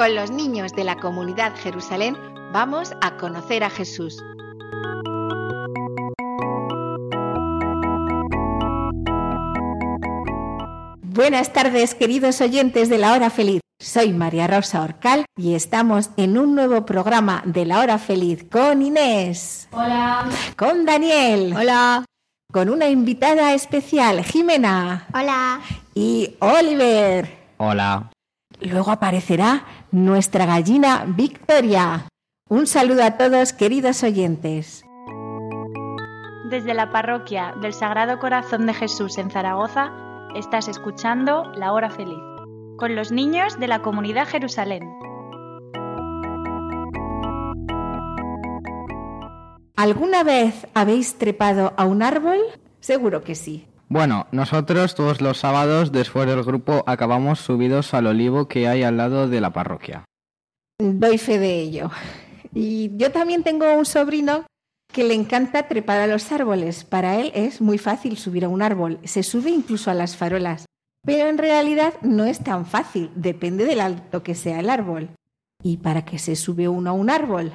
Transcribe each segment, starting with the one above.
Con los niños de la comunidad Jerusalén, vamos a conocer a Jesús. Buenas tardes, queridos oyentes de La Hora Feliz. Soy María Rosa Orcal y estamos en un nuevo programa de La Hora Feliz con Inés. Hola. Con Daniel. Hola. Con una invitada especial, Jimena. Hola. Y Oliver. Hola. Luego aparecerá nuestra gallina Victoria. Un saludo a todos, queridos oyentes. Desde la parroquia del Sagrado Corazón de Jesús en Zaragoza, estás escuchando La Hora Feliz, con los niños de la comunidad Jerusalén. ¿Alguna vez habéis trepado a un árbol? Seguro que sí. Bueno, nosotros todos los sábados después del grupo acabamos subidos al olivo que hay al lado de la parroquia. Doy fe de ello. Y yo también tengo un sobrino que le encanta trepar a los árboles. Para él es muy fácil subir a un árbol. Se sube incluso a las farolas. Pero en realidad no es tan fácil. Depende del alto que sea el árbol. ¿Y para qué se sube uno a un árbol?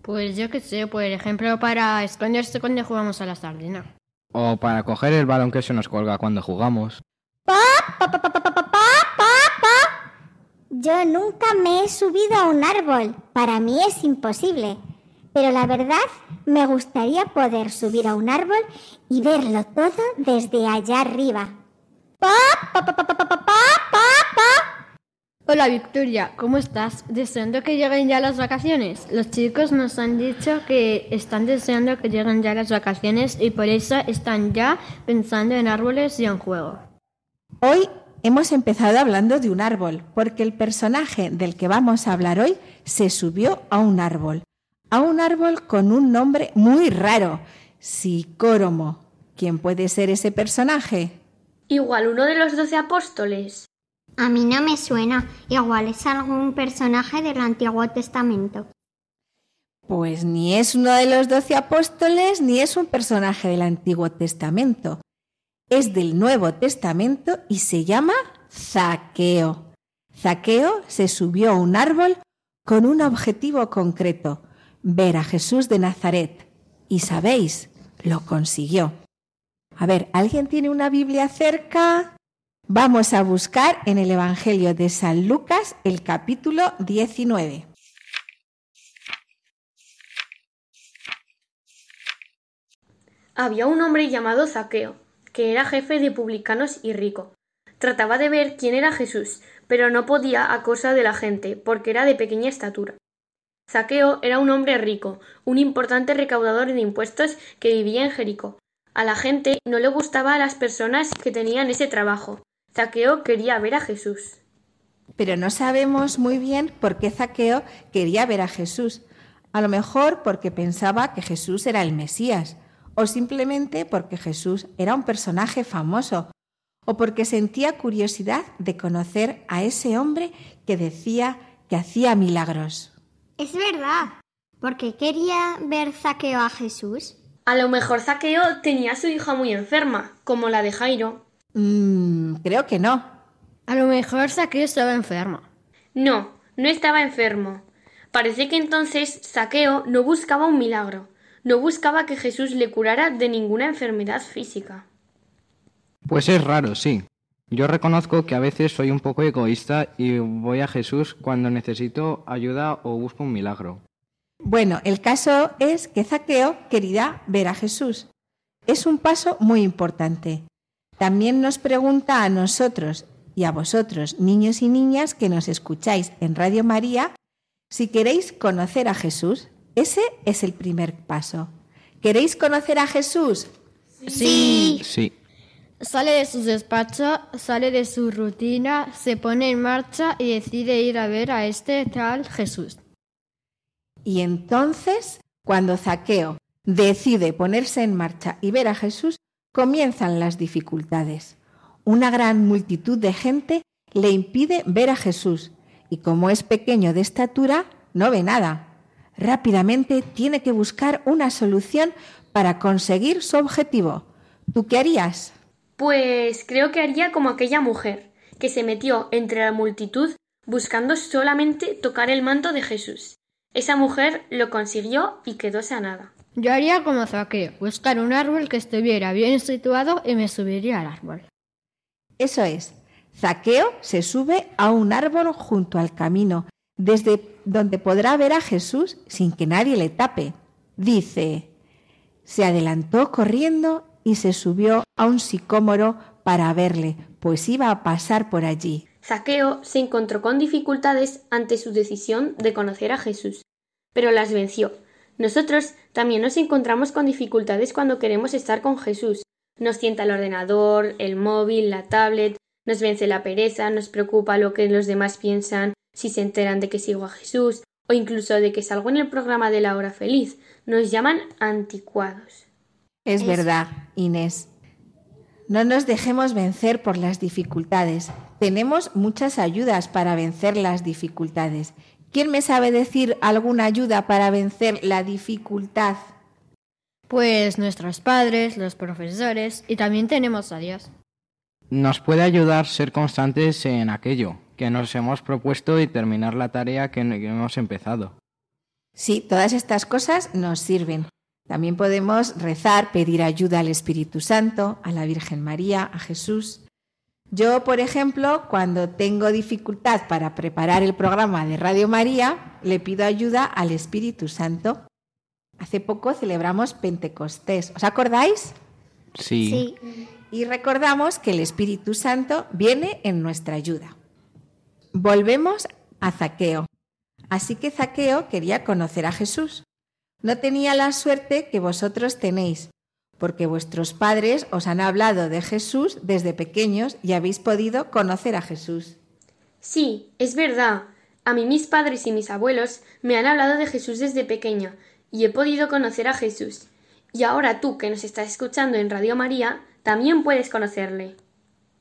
Pues yo qué sé, por ejemplo, para esconderse cuando jugamos a la sardina. O para coger el balón que se nos colga cuando jugamos. Yo nunca me he subido a un árbol. Para mí es imposible. Pero la verdad, me gustaría poder subir a un árbol y verlo todo desde allá arriba. Hola Victoria, ¿cómo estás? Deseando que lleguen ya las vacaciones. Los chicos nos han dicho que están deseando que lleguen ya las vacaciones y por eso están ya pensando en árboles y en juego. Hoy hemos empezado hablando de un árbol, porque el personaje del que vamos a hablar hoy se subió a un árbol. A un árbol con un nombre muy raro, Sicóromo. ¿Quién puede ser ese personaje? Igual uno de los doce apóstoles. A mí no me suena. Igual es algún personaje del Antiguo Testamento. Pues ni es uno de los doce apóstoles ni es un personaje del Antiguo Testamento. Es del Nuevo Testamento y se llama Zaqueo. Zaqueo se subió a un árbol con un objetivo concreto, ver a Jesús de Nazaret. Y sabéis, lo consiguió. A ver, ¿alguien tiene una Biblia cerca? Vamos a buscar en el Evangelio de San Lucas el capítulo 19. Había un hombre llamado Zaqueo, que era jefe de publicanos y rico. Trataba de ver quién era Jesús, pero no podía a causa de la gente, porque era de pequeña estatura. Zaqueo era un hombre rico, un importante recaudador de impuestos que vivía en Jericó. A la gente no le gustaba a las personas que tenían ese trabajo. Zaqueo quería ver a Jesús. Pero no sabemos muy bien por qué Zaqueo quería ver a Jesús. A lo mejor porque pensaba que Jesús era el Mesías, o simplemente porque Jesús era un personaje famoso, o porque sentía curiosidad de conocer a ese hombre que decía que hacía milagros. Es verdad. ¿Por qué quería ver Zaqueo a Jesús? A lo mejor Zaqueo tenía a su hija muy enferma, como la de Jairo. Mm, creo que no. A lo mejor Zaqueo estaba enfermo. No, no estaba enfermo. Parece que entonces Zaqueo no buscaba un milagro, no buscaba que Jesús le curara de ninguna enfermedad física. Pues es raro, sí. Yo reconozco que a veces soy un poco egoísta y voy a Jesús cuando necesito ayuda o busco un milagro. Bueno, el caso es que Zaqueo quería ver a Jesús. es un paso muy importante. También nos pregunta a nosotros y a vosotros, niños y niñas que nos escucháis en Radio María, si queréis conocer a Jesús. Ese es el primer paso. ¿Queréis conocer a Jesús? Sí. Sí. Sale de su despacho, sale de su rutina, se pone en marcha y decide ir a ver a este tal Jesús. Y entonces, cuando Zaqueo decide ponerse en marcha y ver a Jesús, comienzan las dificultades. Una gran multitud de gente le impide ver a Jesús y como es pequeño de estatura, no ve nada. Rápidamente tiene que buscar una solución para conseguir su objetivo. ¿Tú qué harías? Pues creo que haría como aquella mujer, que se metió entre la multitud buscando solamente tocar el manto de Jesús. Esa mujer lo consiguió y quedó sanada. Yo haría como Zaqueo, buscar un árbol que estuviera bien situado y me subiría al árbol. Eso es. Zaqueo se sube a un árbol junto al camino, desde donde podrá ver a Jesús sin que nadie le tape. Dice, se adelantó corriendo y se subió a un sicómoro para verle, pues iba a pasar por allí. Zaqueo se encontró con dificultades ante su decisión de conocer a Jesús, pero las venció. Nosotros también nos encontramos con dificultades cuando queremos estar con Jesús. Nos sienta el ordenador, el móvil, la tablet, nos vence la pereza, nos preocupa lo que los demás piensan, si se enteran de que sigo a Jesús, o incluso de que salgo en el programa de la hora feliz. Nos llaman anticuados. Es verdad, Inés. No nos dejemos vencer por las dificultades. Tenemos muchas ayudas para vencer las dificultades. ¿Quién me sabe decir alguna ayuda para vencer la dificultad? Pues nuestros padres, los profesores y también tenemos a Dios. Nos puede ayudar ser constantes en aquello que nos hemos propuesto y terminar la tarea que hemos empezado. Sí, todas estas cosas nos sirven. También podemos rezar, pedir ayuda al Espíritu Santo, a la Virgen María, a Jesús. Yo, por ejemplo, cuando tengo dificultad para preparar el programa de Radio María, le pido ayuda al Espíritu Santo. Hace poco celebramos Pentecostés. ¿Os acordáis? Sí. Y recordamos que el Espíritu Santo viene en nuestra ayuda. Volvemos a Zaqueo. Así que Zaqueo quería conocer a Jesús. No tenía la suerte que vosotros tenéis, porque vuestros padres os han hablado de Jesús desde pequeños y habéis podido conocer a Jesús. Sí, es verdad. A mí mis padres y mis abuelos me han hablado de Jesús desde pequeña y he podido conocer a Jesús. Y ahora tú que nos estás escuchando en Radio María, también puedes conocerle.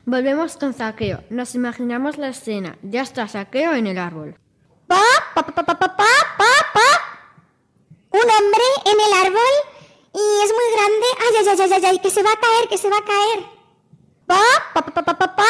Volvemos con Zaqueo. Nos imaginamos la escena. Ya está Zaqueo en el árbol. Pa, pa, pa, pa, pa, pa, pa, pa. Un hombre en el árbol y es muy grande. Ay, ay, ay, ay, ay, que se va a caer, que se va a caer. Pa, pa, pa, pa, pa.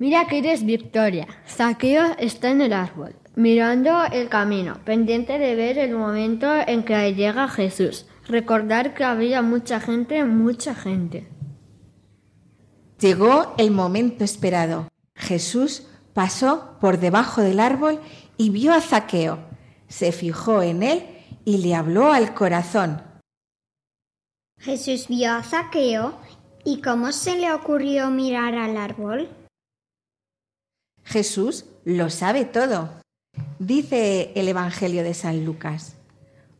Mira que eres Victoria. Saqueo está en el árbol, mirando el camino, pendiente de ver el momento en que llega Jesús. Recordar que había mucha gente, mucha gente. Llegó el momento esperado. Jesús pasó por debajo del árbol y vio a Zaqueo. Se fijó en él y le habló al corazón. Jesús vio a Zaqueo y cómo se le ocurrió mirar al árbol. Jesús lo sabe todo. Dice el Evangelio de San Lucas.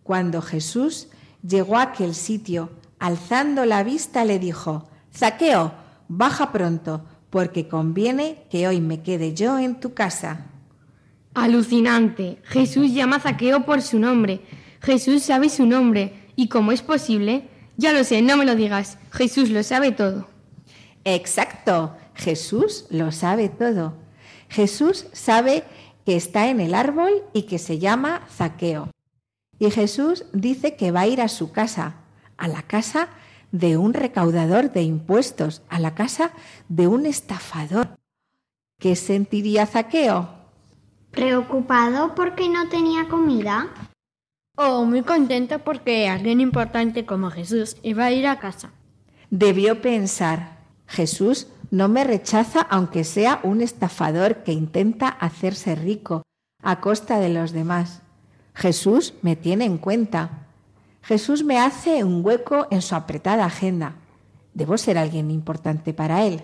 Cuando Jesús llegó a aquel sitio, alzando la vista le dijo, Zaqueo, baja pronto, porque conviene que hoy me quede yo en tu casa. Alucinante. Jesús llama a Zaqueo por su nombre. Jesús sabe su nombre. ¿Y cómo es posible? Ya lo sé, no me lo digas. Jesús lo sabe todo. Exacto, Jesús lo sabe todo. Jesús sabe que está en el árbol y que se llama Zaqueo. Y Jesús dice que va a ir a su casa, a la casa de un recaudador de impuestos, a la casa de un estafador. ¿Qué sentiría Zaqueo? Preocupado porque no tenía comida. Oh, muy contento porque alguien importante como Jesús iba a ir a casa. Debió pensar, Jesús No me rechaza aunque sea un estafador que intenta hacerse rico a costa de los demás. Jesús me tiene en cuenta. Jesús me hace un hueco en su apretada agenda. Debo ser alguien importante para él.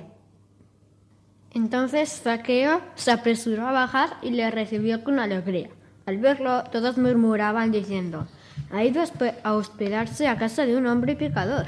Entonces Zaqueo se apresuró a bajar y le recibió con alegría. Al verlo, todos murmuraban diciendo, ha ido a hospe- a hospedarse a casa de un hombre pecador.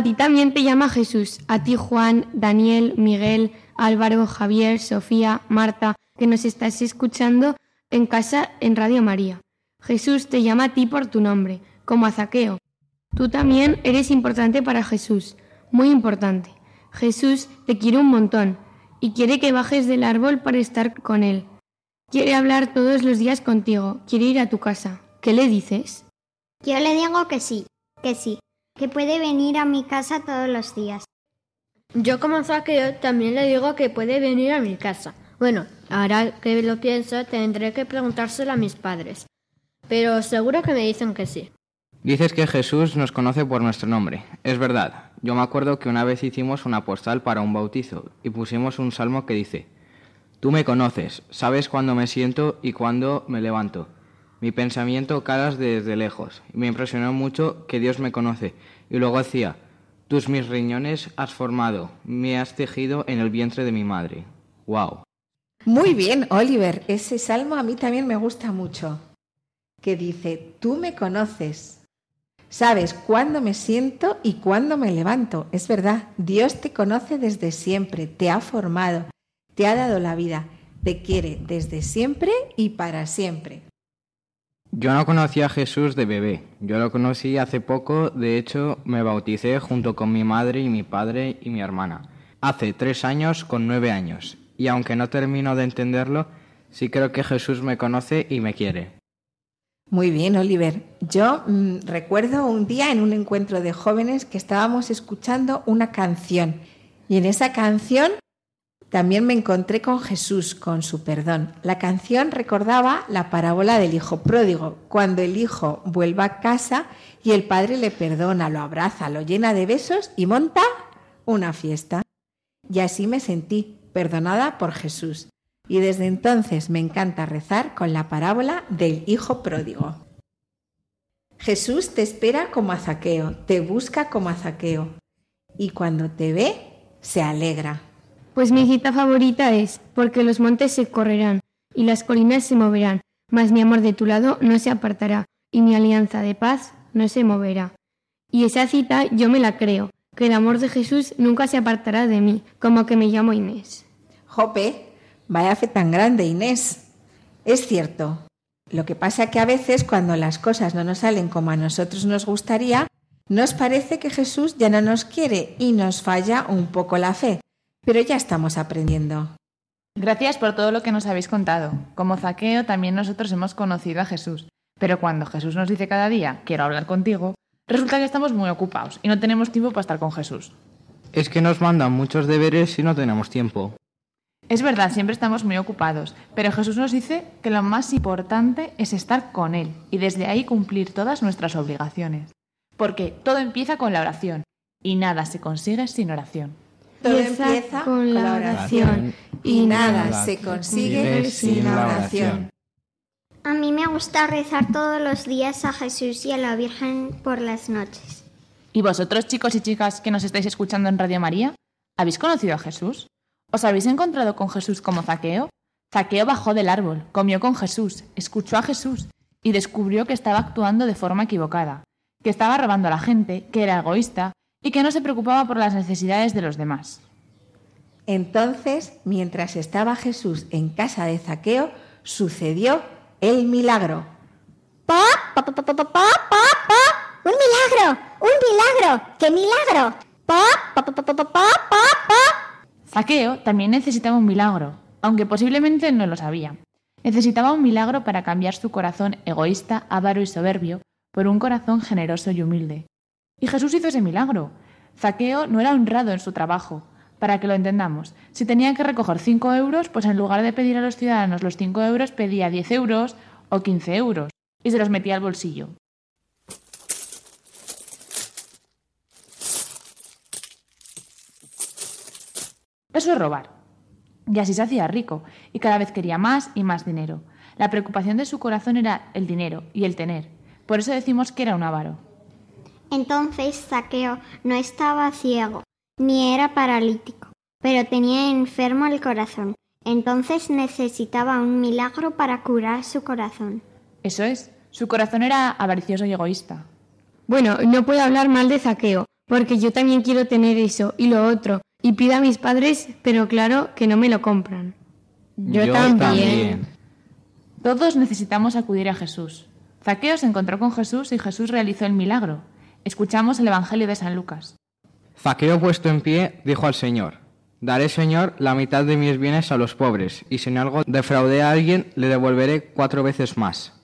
A ti también te llama Jesús, a ti Juan, Daniel, Miguel, Álvaro, Javier, Sofía, Marta, que nos estás escuchando en casa en Radio María. Jesús te llama a ti por tu nombre, como a Zaqueo. Tú también eres importante para Jesús, muy importante. Jesús te quiere un montón y quiere que bajes del árbol para estar con él. Quiere hablar todos los días contigo, quiere ir a tu casa. ¿Qué le dices? Yo le digo que sí, que sí, que puede venir a mi casa todos los días. Yo como Zaqueo también le digo que puede venir a mi casa. Bueno, ahora que lo pienso, tendré que preguntárselo a mis padres. Pero seguro que me dicen que sí. Dices que Jesús nos conoce por nuestro nombre. Es verdad. Yo me acuerdo que una vez hicimos una postal para un bautizo y pusimos un salmo que dice, Tú me conoces, sabes cuándo me siento y cuándo me levanto. Mi pensamiento calas desde lejos. Y me impresionó mucho que Dios me conoce. Y luego decía, Tus mis riñones has formado, me has tejido en el vientre de mi madre. ¡Wow! Muy bien, Oliver. Ese salmo a mí también me gusta mucho. Que dice, tú me conoces. Sabes cuándo me siento y cuándo me levanto. Es verdad, Dios te conoce desde siempre, te ha formado, te ha dado la vida, te quiere desde siempre y para siempre. Yo no conocía a Jesús de bebé. Yo lo conocí hace poco. De hecho, me bauticé junto con mi madre y mi padre y mi hermana. Hace tres años con nueve años. Y aunque no termino de entenderlo, sí creo que Jesús me conoce y me quiere. Muy bien, Oliver. Yo mm, recuerdo un día en un encuentro de jóvenes que estábamos escuchando una canción y en esa canción también me encontré con Jesús, con su perdón. La canción recordaba la parábola del hijo pródigo, cuando el hijo vuelve a casa y el padre le perdona, lo abraza, lo llena de besos y monta una fiesta. Y así me sentí, perdonada por Jesús. Y desde entonces me encanta rezar con la parábola del hijo pródigo. Jesús te espera como a Zaqueo, te busca como a Zaqueo. Y cuando te ve, se alegra. Pues mi cita favorita es, porque los montes se correrán y las colinas se moverán, mas mi amor de tu lado no se apartará y mi alianza de paz no se moverá. Y esa cita yo me la creo, que el amor de Jesús nunca se apartará de mí, como que me llamo Inés. Jope, vaya fe tan grande, Inés. Es cierto. Lo que pasa que a veces cuando las cosas no nos salen como a nosotros nos gustaría, nos parece que Jesús ya no nos quiere y nos falla un poco la fe. Pero ya estamos aprendiendo. Gracias por todo lo que nos habéis contado. Como Zaqueo, también nosotros hemos conocido a Jesús. Pero cuando Jesús nos dice cada día, quiero hablar contigo, resulta que estamos muy ocupados y no tenemos tiempo para estar con Jesús. Es que nos mandan muchos deberes y no tenemos tiempo. Es verdad, siempre estamos muy ocupados, pero Jesús nos dice que lo más importante es estar con Él y desde ahí cumplir todas nuestras obligaciones. Porque todo empieza con la oración y nada se consigue sin oración. Todo empieza con la oración y nada se consigue sin la oración. A mí me gusta rezar todos los días a Jesús y a la Virgen por las noches. ¿Y vosotros, chicos y chicas que nos estáis escuchando en Radio María, habéis conocido a Jesús? ¿Os habéis encontrado con Jesús como Zaqueo? Zaqueo bajó del árbol, comió con Jesús, escuchó a Jesús y descubrió que estaba actuando de forma equivocada, que estaba robando a la gente, que era egoísta y que no se preocupaba por las necesidades de los demás. Entonces, mientras estaba Jesús en casa de Zaqueo, sucedió el milagro. ¡Pa! ¡Pa, pa, pa, pa, pa, pa, pa! ¡Un milagro! ¡Un milagro! ¡Qué milagro! ¡Pa! ¡Pa, pa, pa, pa, pa, pa, pa, pa! Zaqueo también necesitaba un milagro, aunque posiblemente no lo sabía. Necesitaba un milagro para cambiar su corazón egoísta, avaro y soberbio por un corazón generoso y humilde. Y Jesús hizo ese milagro. Zaqueo no era honrado en su trabajo. Para que lo entendamos, si tenía que recoger 5 euros, pues en lugar de pedir a los ciudadanos los 5 euros, pedía 10 euros o 15 euros y se los metía al bolsillo. Eso es robar. Y así se hacía rico, y cada vez quería más y más dinero. La preocupación de su corazón era el dinero y el tener. Por eso decimos que era un avaro. Entonces Zaqueo no estaba ciego, ni era paralítico, pero tenía enfermo el corazón. Entonces necesitaba un milagro para curar su corazón. Eso es, su corazón era avaricioso y egoísta. Bueno, no puedo hablar mal de Zaqueo, porque yo también quiero tener eso y lo otro, y pido a mis padres, pero claro que no me lo compran. Yo también. Todos necesitamos acudir a Jesús. Zaqueo se encontró con Jesús y Jesús realizó el milagro. Escuchamos el Evangelio de San Lucas. Zaqueo puesto en pie dijo al Señor, Daré, Señor, la mitad de mis bienes a los pobres, y si en algo defraude a alguien, le devolveré cuatro veces más.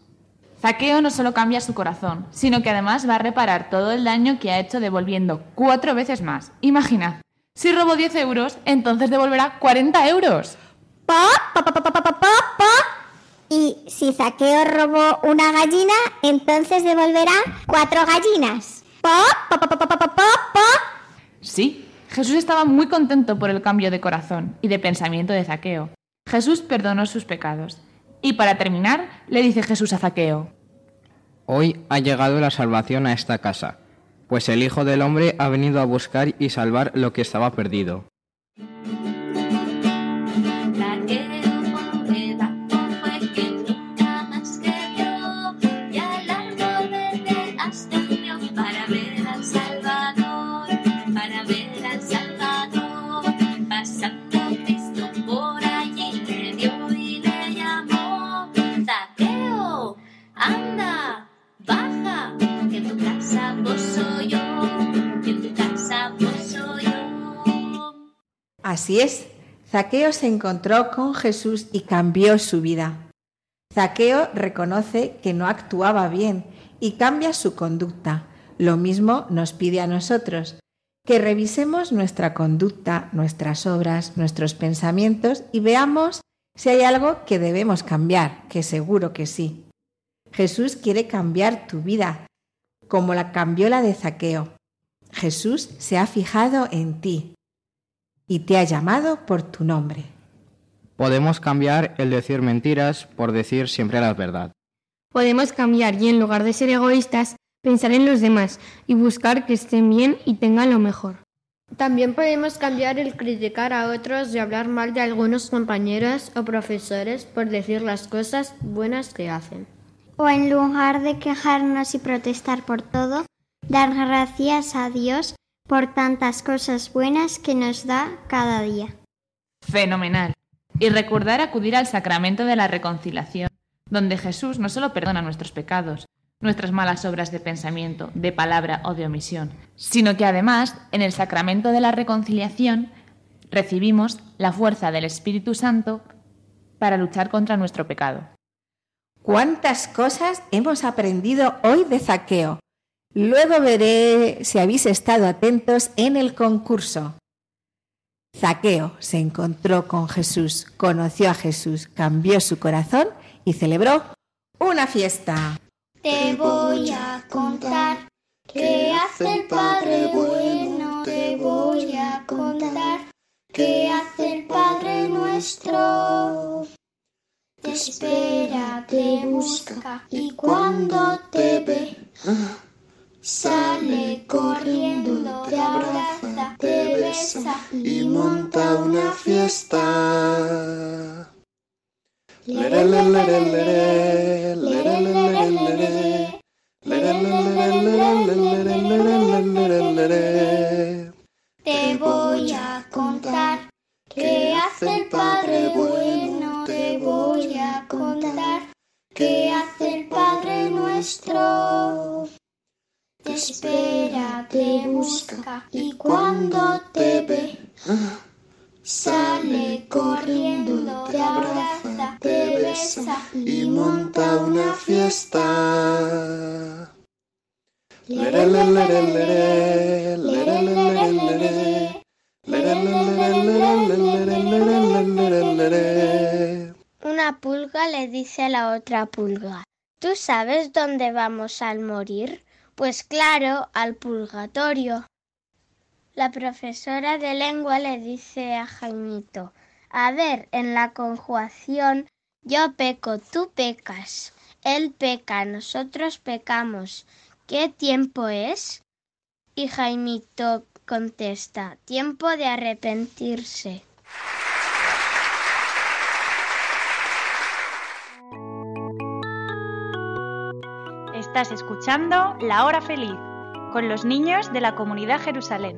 Zaqueo no solo cambia su corazón, sino que además va a reparar todo el daño que ha hecho devolviendo cuatro veces más. Imagina, si robó 10 euros, entonces devolverá 40 euros. Pa, pa, pa, pa, pa, pa, pa, Y si Zaqueo robó una gallina, entonces devolverá cuatro gallinas. Sí, Jesús estaba muy contento por el cambio de corazón y de pensamiento de Zaqueo. Jesús perdonó sus pecados. Y para terminar, le dice Jesús a Zaqueo, Hoy ha llegado la salvación a esta casa, pues el Hijo del Hombre ha venido a buscar y salvar lo que estaba perdido. Así es, Zaqueo se encontró con Jesús y cambió su vida. Zaqueo reconoce que no actuaba bien y cambia su conducta. Lo mismo nos pide a nosotros, que revisemos nuestra conducta, nuestras obras, nuestros pensamientos y veamos si hay algo que debemos cambiar, que seguro que sí. Jesús quiere cambiar tu vida, como la cambió la de Zaqueo. Jesús se ha fijado en ti y te ha llamado por tu nombre. Podemos cambiar el decir mentiras por decir siempre la verdad. Podemos cambiar y en lugar de ser egoístas, pensar en los demás y buscar que estén bien y tengan lo mejor. También podemos cambiar el criticar a otros y hablar mal de algunos compañeros o profesores por decir las cosas buenas que hacen. O en lugar de quejarnos y protestar por todo, dar gracias a Dios por tantas cosas buenas que nos da cada día. Fenomenal. Y recordar acudir al sacramento de la reconciliación, donde Jesús no solo perdona nuestros pecados, nuestras malas obras de pensamiento, de palabra o de omisión, sino que además en el sacramento de la reconciliación recibimos la fuerza del Espíritu Santo para luchar contra nuestro pecado. ¿Cuántas cosas hemos aprendido hoy de Zaqueo? Luego veré si habéis estado atentos en el concurso. Zaqueo se encontró con Jesús, conoció a Jesús, cambió su corazón y celebró una fiesta. Te voy a contar qué hace el Padre bueno. Te voy a contar qué hace el Padre nuestro. Te espera, te busca y cuando te ve, sale corriendo, te abraza, te besa y monta una fiesta. Te voy a contar qué hace el Padre bueno. Te voy a contar qué hace el Padre nuestro. Espera, te busca y cuando te ve, Sale corriendo, te abraza, te besa y monta una fiesta. Una pulga le dice a la otra pulga, ¿tú sabes dónde vamos al morir? Pues claro, al purgatorio. La profesora de lengua le dice a Jaimito, a ver, en la conjugación, yo peco, tú pecas, él peca, nosotros pecamos. ¿Qué tiempo es? Y Jaimito contesta, tiempo de arrepentirse. Estás escuchando La Hora Feliz con los niños de la comunidad Jerusalén.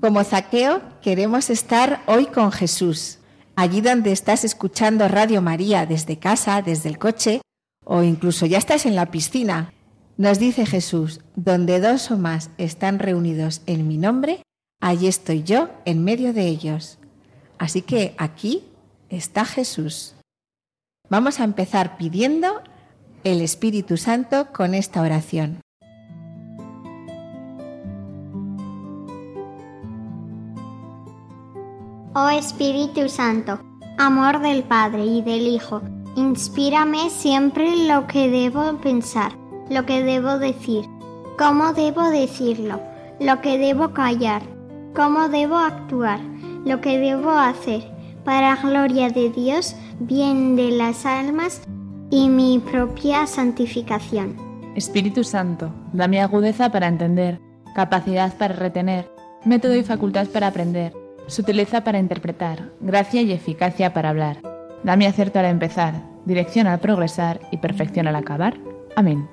Como Zaqueo, queremos estar hoy con Jesús. Allí donde estás escuchando Radio María desde casa, desde el coche, o incluso ya estás en la piscina. Nos dice Jesús, donde dos o más están reunidos en mi nombre, allí estoy yo en medio de ellos. Así que aquí está Jesús. Vamos a empezar pidiendo el Espíritu Santo con esta oración. Oh Espíritu Santo, amor del Padre y del Hijo, inspírame siempre lo que debo pensar, lo que debo decir, cómo debo decirlo, lo que debo callar, cómo debo actuar, lo que debo hacer, para gloria de Dios, bien de las almas y mi propia santificación. Espíritu Santo, dame agudeza para entender, capacidad para retener, método y facultad para aprender, sutileza para interpretar, gracia y eficacia para hablar. Dame acierto al empezar, dirección al progresar y perfección al acabar. Amén.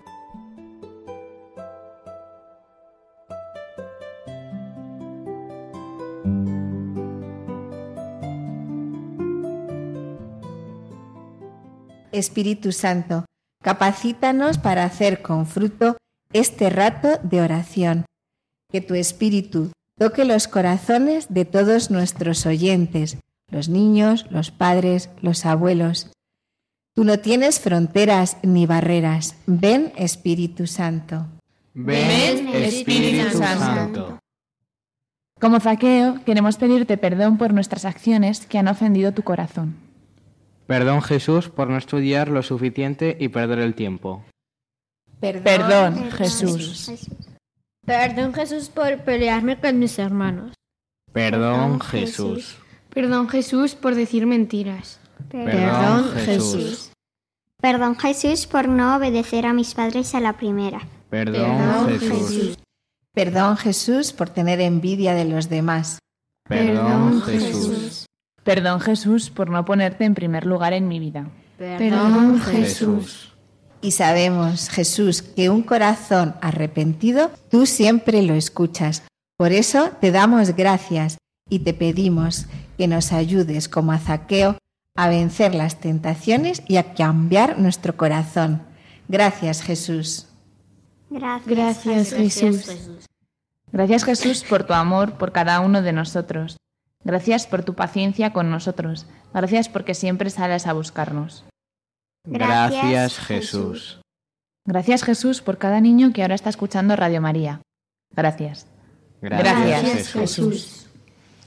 Espíritu Santo, capacítanos para hacer con fruto este rato de oración. Que tu Espíritu toque los corazones de todos nuestros oyentes, los niños, los padres, los abuelos. Tú no tienes fronteras ni barreras. Ven, Espíritu Santo. Ven, Espíritu Santo. Como Zaqueo, queremos pedirte perdón por nuestras acciones que han ofendido tu corazón. Perdón Jesús por no estudiar lo suficiente y perder el tiempo. Perdón, Jesús. Perdón Jesús por pelearme con mis hermanos. Perdón Jesús. Perdón Jesús por decir mentiras. Perdón Jesús. Perdón Jesús por no obedecer a mis padres a la primera. Perdón Jesús. Perdón Jesús por tener envidia de los demás. Perdón Jesús. Perdón Jesús por no ponerte en primer lugar en mi vida. Perdón Jesús. Y sabemos, Jesús, que un corazón arrepentido tú siempre lo escuchas. Por eso te damos gracias y te pedimos que nos ayudes como a Zaqueo a vencer las tentaciones y a cambiar nuestro corazón. Gracias, Jesús. Gracias. Gracias Jesús. Gracias Jesús por tu amor por cada uno de nosotros. Gracias por tu paciencia con nosotros. Gracias porque siempre sales a buscarnos. Gracias Jesús. Gracias Jesús por cada niño que ahora está escuchando Radio María. Gracias. Gracias, Jesús.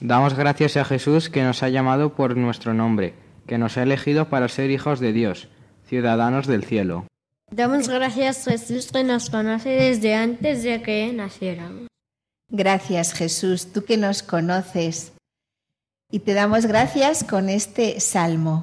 Damos gracias a Jesús que nos ha llamado por nuestro nombre, que nos ha elegido para ser hijos de Dios, ciudadanos del cielo. Damos gracias a Jesús que nos conoce desde antes de que naciéramos. Gracias, Jesús, tú que nos conoces. Y te damos gracias con este salmo.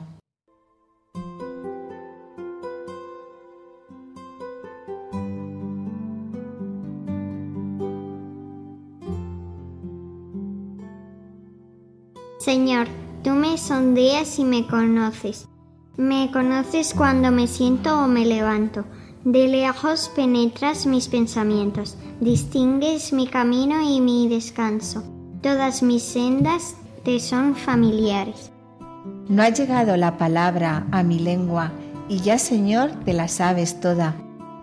Señor, tú me sondeas y me conoces. Me conoces cuando me siento o me levanto. De lejos penetras mis pensamientos, distingues mi camino y mi descanso. Todas mis sendas te son familiares. No ha llegado la palabra a mi lengua y ya, Señor, te la sabes toda.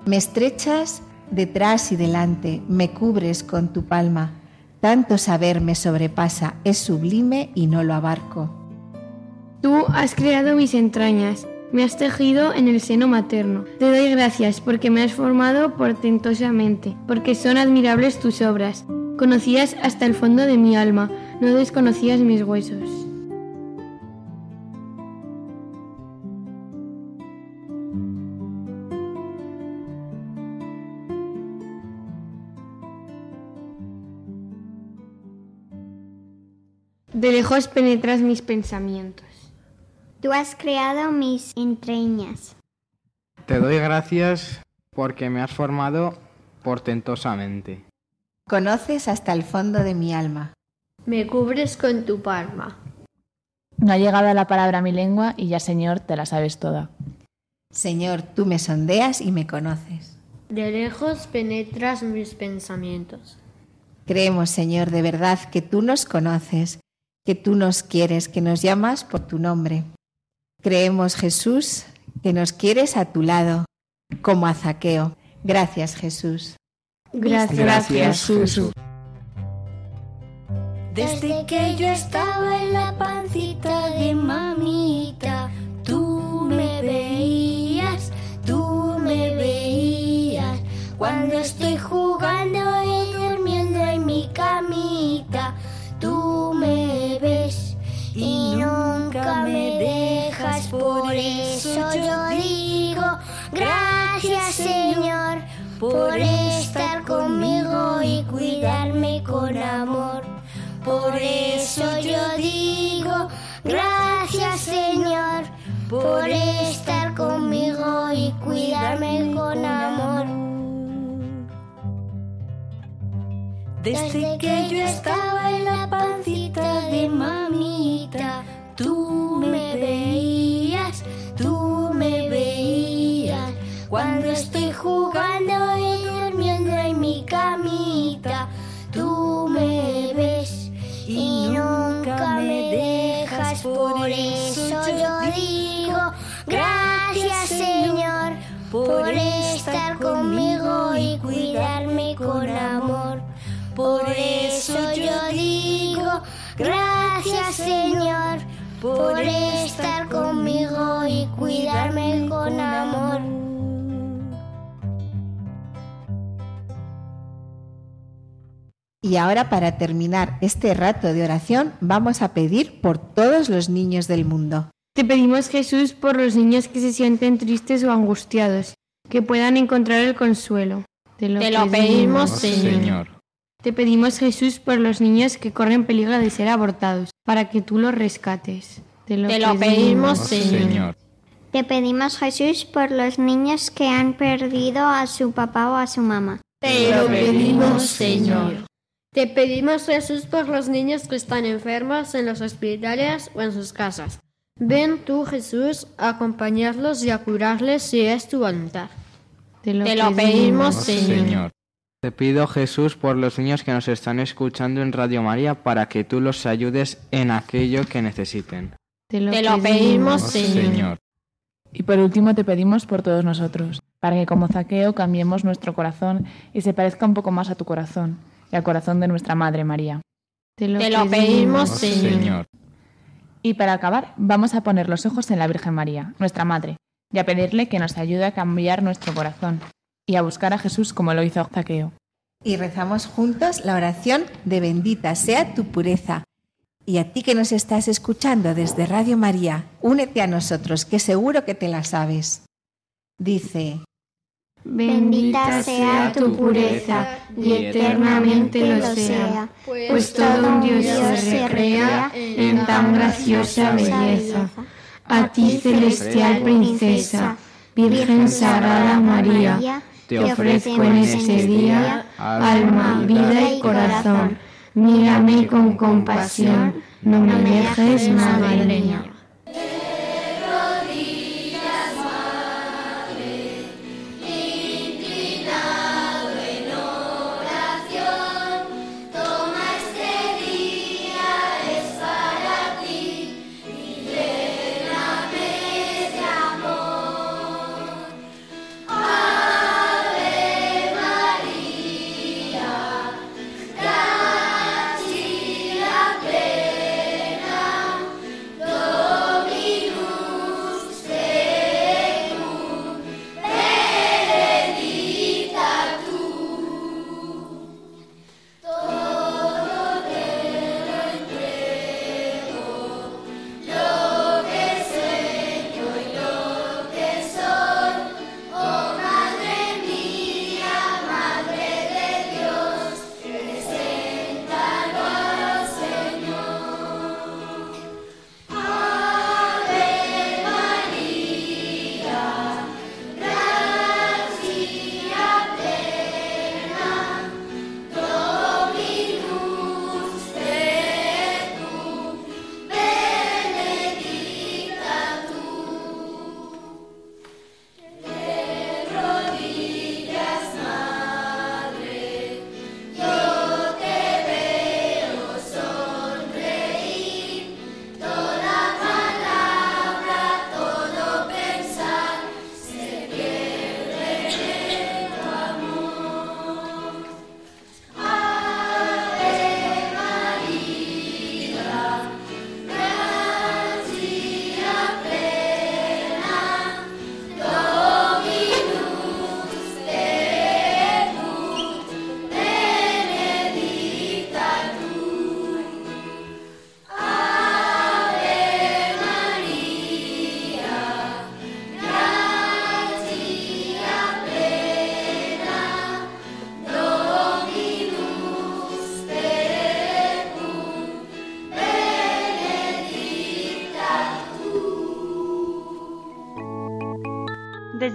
Me estrechas detrás y delante, me cubres con tu palma. Tanto saber me sobrepasa, es sublime y no lo abarco. Tú has creado mis entrañas, me has tejido en el seno materno. Te doy gracias porque me has formado portentosamente, porque son admirables tus obras. Conocías hasta el fondo de mi alma, no desconocías mis huesos. De lejos penetras mis pensamientos. Tú has creado mis entrañas. Te doy gracias porque me has formado portentosamente. Conoces hasta el fondo de mi alma. Me cubres con tu palma. No ha llegado la palabra a mi lengua y ya, Señor, te la sabes toda. Señor, tú me sondeas y me conoces. De lejos penetras mis pensamientos. Creemos, Señor, de verdad que tú nos conoces, que tú nos quieres, que nos llamas por tu nombre. Creemos, Jesús, que nos quieres a tu lado, como a Zaqueo. Gracias, Jesús. Gracias, Gracias, Jesús. Desde que yo estaba en la pancita de mamita, tú me veías, tú me veías. Cuando estoy jugando por estar conmigo y cuidarme con amor. Desde que yo estaba en la pancita de mamita, tú me veías, tú me veías. Cuando estoy jugando y durmiendo en mi camita, tú me ves y nunca me dejas. Por eso cuidarme con amor. Por eso yo digo, gracias Señor, por estar conmigo y cuidarme con amor. Y ahora para terminar este rato de oración vamos a pedir por todos los niños del mundo. Te pedimos, Jesús, por los niños que se sienten tristes o angustiados, que puedan encontrar el consuelo. Te lo pedimos, Señor. Te pedimos, Jesús, por los niños que corren peligro de ser abortados, para que tú los rescates. Te lo pedimos, Señor. Te pedimos, Jesús, por los niños que han perdido a su papá o a su mamá. Te lo pedimos, Señor. Te pedimos, Jesús, por los niños que están enfermos en los hospitales o en sus casas. Ven tú, Jesús, a acompañarlos y a curarles si es tu voluntad. Te lo, Te lo pedimos, Señor. Te pido, Jesús, por los niños que nos están escuchando en Radio María, para que tú los ayudes en aquello que necesiten. Te lo, Te lo pedimos, Señor. Y por último te pedimos por todos nosotros, para que como Zaqueo cambiemos nuestro corazón y se parezca un poco más a tu corazón y al corazón de nuestra Madre María. Te lo, Te lo pedimos, Señor. Y para acabar, vamos a poner los ojos en la Virgen María, nuestra Madre, y a pedirle que nos ayude a cambiar nuestro corazón y a buscar a Jesús como lo hizo Zaqueo. Y rezamos juntos la oración de bendita sea tu pureza. Y a ti que nos estás escuchando desde Radio María, únete a nosotros, que seguro que te la sabes. Dice, Bendita sea tu pureza y eternamente lo sea, pues todo un Dios se recrea en tan graciosa belleza. A ti, celestial princesa, Virgen Sagrada María, Te ofrezco en este día alma, vida y corazón. Mírame con compasión, no me dejes, Madre mía.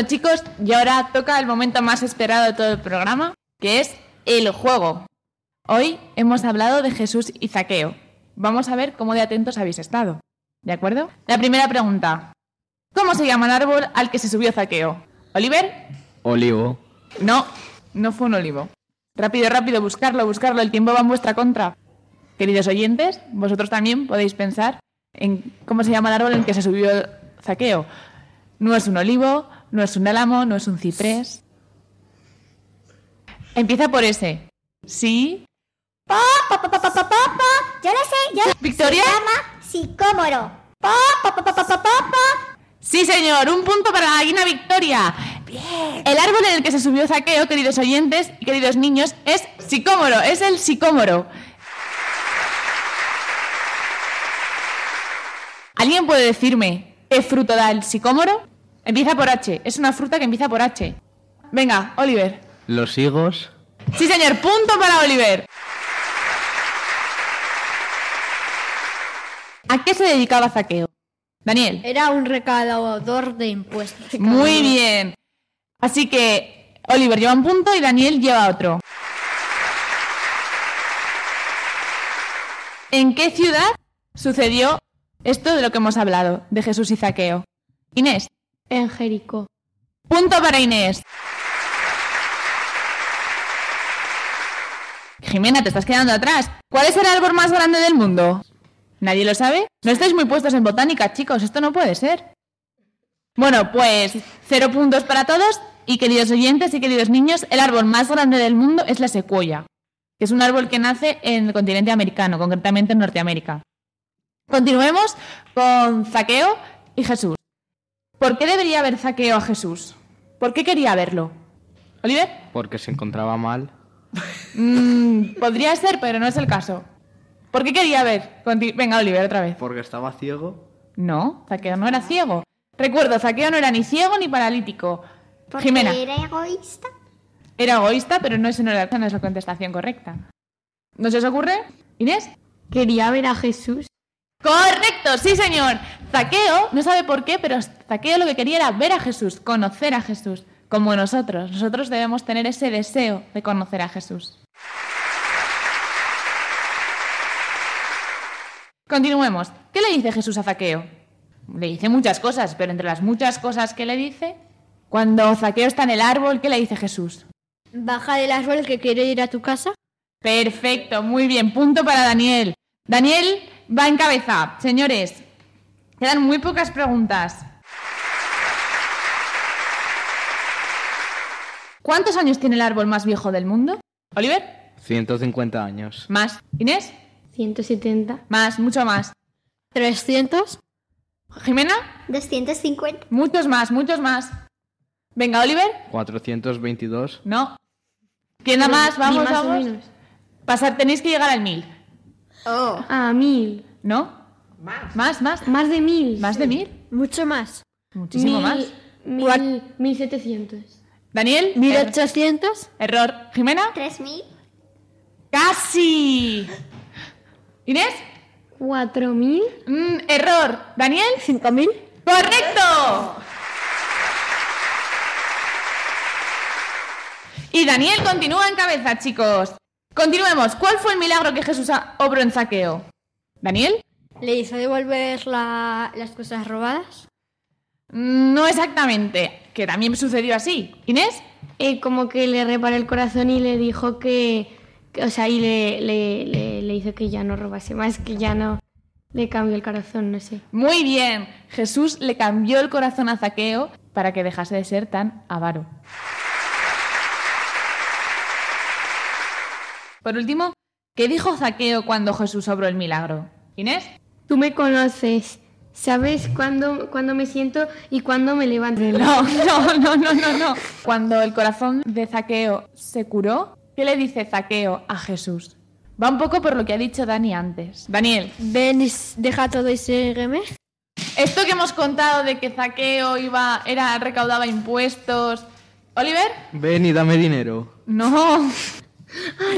Bueno chicos, y ahora toca el momento más esperado de todo el programa, que es el juego. Hoy hemos hablado de Jesús y Zaqueo. Vamos a ver cómo de atentos habéis estado. ¿De acuerdo? La primera pregunta. ¿Cómo se llama el árbol al que se subió Zaqueo? ¿Oliver? Olivo. No, no fue un olivo. Rápido, rápido, buscarlo, buscarlo. El tiempo va en vuestra contra. Queridos oyentes, vosotros también podéis pensar en cómo se llama el árbol en que se subió Zaqueo. No es un olivo, no es un álamo, no es un ciprés. Empieza por ese. ¿Sí? Pa, pa, pa, pa, pa, pa, pa, pa. Yo lo sé, yo ¿Victoria? Se llama sicómoro. Pa, pa, pa, pa, pa, pa, pa, pa. Sí, señor, un punto para la gallina Victoria. Bien. El árbol en el que se subió Zaqueo, queridos oyentes y queridos niños, es sicómoro, es el sicómoro. ¿Alguien puede decirme qué fruto da el sicómoro? Empieza por H, es una fruta que empieza por H. Venga, Oliver. Los higos. Sí, señor, punto para Oliver. ¿A qué se dedicaba Zaqueo? Daniel. Era un recaudador de impuestos. Muy bien. Así que Oliver lleva un punto y Daniel lleva otro. ¿En qué ciudad sucedió esto de lo que hemos hablado, de Jesús y Zaqueo? Inés. En Jericó. Punto para Inés. Jimena, te estás quedando atrás. ¿Cuál es el árbol más grande del mundo? ¿Nadie lo sabe? No estáis muy puestos en botánica, chicos. Esto no puede ser. Bueno, pues cero puntos para todos. Y queridos oyentes y queridos niños, el árbol más grande del mundo es la secuoya, que es un árbol que nace en el continente americano, concretamente en Norteamérica. Continuemos con Zaqueo y Jesús. ¿Por qué debería ver Zaqueo a Jesús? ¿Por qué quería verlo? ¿Oliver? Porque se encontraba mal. Mm, podría ser, pero no es el caso. ¿Por qué quería ver? Conti- Venga, Oliver, otra vez. Porque estaba ciego. No, Zaqueo no era ciego. Recuerdo, Zaqueo no era ni ciego ni paralítico. Porque Jimena. era egoísta. Era egoísta, pero no es, no era- esa no es la contestación correcta. ¿No se os ocurre? Inés. Quería ver a Jesús. Correcto, sí señor. Zaqueo, no sabe por qué, pero Zaqueo lo que quería era ver a Jesús, conocer a Jesús, como nosotros. Nosotros debemos tener ese deseo de conocer a Jesús. Continuemos. ¿Qué le dice Jesús a Zaqueo? Le dice muchas cosas, pero entre las muchas cosas que le dice, cuando Zaqueo está en el árbol, ¿qué le dice Jesús? Baja del árbol que quiere ir a tu casa. Perfecto, muy bien. Punto para Daniel. Daniel va en cabeza. Señores, quedan muy pocas preguntas. ¿Cuántos años tiene el árbol más viejo del mundo? Oliver, 150 años. más. Inés, 170. más, mucho más. 300. Jimena, 250. muchos más, muchos más. Venga, Oliver, 422. no. ¿Quién da más? Vamos, más vamos. Pasar, tenéis que llegar al mil. Ah, mil. ¿No? Más. Más, más. Más de mil. ¿Más de mil? Mucho más. Muchísimo Mil- más. Mil, mil setecientos. Daniel, 1800. Error. ¿Jimena? 3000. ¡Casi! ¿Inés? Cuatro mil. Mm, error. ¿Daniel? 5000. ¡Correcto! Y Daniel continúa en cabeza, chicos. Continuemos. ¿Cuál fue el milagro que Jesús obró en Zaqueo? ¿Daniel? Le hizo devolver la- las cosas robadas. No exactamente, que también sucedió así. ¿Inés? Eh, como que le reparó el corazón y le dijo que, que- o sea, y le, le, le, le hizo que ya no robase más, que ya no le cambió el corazón, no sé. Muy bien. Jesús le cambió el corazón a Zaqueo para que dejase de ser tan avaro. Por último, ¿qué dijo Zaqueo cuando Jesús obró el milagro? Inés. Tú me conoces. Sabes cuándo, cuándo me siento y cuándo me levanto. No, no, no, no, no, no. Cuando el corazón de Zaqueo se curó, ¿qué le dice Zaqueo a Jesús? Va un poco por lo que ha dicho Dani antes. Daniel. Ven, deja todo y sígueme. Esto que hemos contado de que Zaqueo iba, era, recaudaba impuestos. ¿Oliver? Ven y dame dinero. No.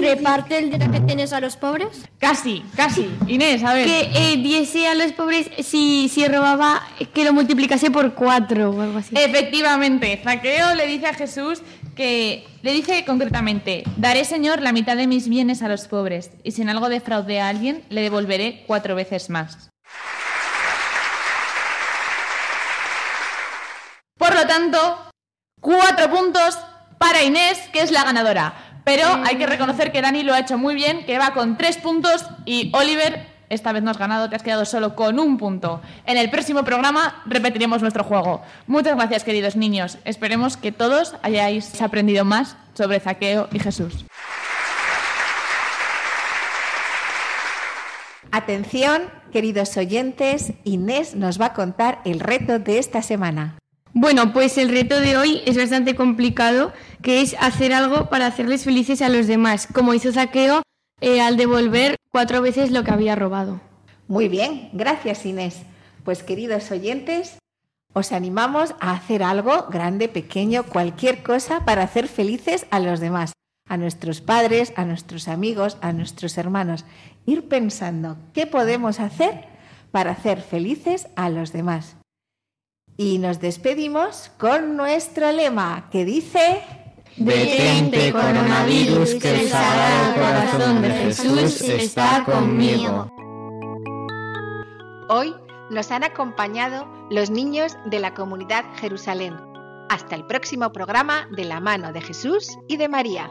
¿Reparte el dinero que tienes a los pobres? Casi, casi. Inés, a ver. Que eh, diese a los pobres, si, si robaba, que lo multiplicase por cuatro o algo así. Efectivamente, Zaqueo le dice a Jesús que le dice concretamente, daré Señor la mitad de mis bienes a los pobres, y si en algo defraude a alguien, le devolveré cuatro veces más. Por lo tanto, cuatro puntos para Inés, que es la ganadora. Pero hay que reconocer que Dani lo ha hecho muy bien, que va con tres puntos y Oliver, esta vez no has ganado, te has quedado solo con un punto. En el próximo programa repetiremos nuestro juego. Muchas gracias, queridos niños. Esperemos que todos hayáis aprendido más sobre Zaqueo y Jesús. Atención, queridos oyentes, Inés nos va a contar el reto de esta semana. Bueno, pues el reto de hoy es bastante complicado, que es hacer algo para hacerles felices a los demás, como hizo Zaqueo eh, al devolver cuatro veces lo que había robado. Muy bien, gracias Inés. Pues queridos oyentes, os animamos a hacer algo grande, pequeño, cualquier cosa para hacer felices a los demás, a nuestros padres, a nuestros amigos, a nuestros hermanos. Ir pensando qué podemos hacer para hacer felices a los demás. Y nos despedimos con nuestro lema que dice... Detente, coronavirus, que el sagrado corazón de Jesús está conmigo. Hoy nos han acompañado los niños de la comunidad Jerusalén. Hasta el próximo programa de la mano de Jesús y de María.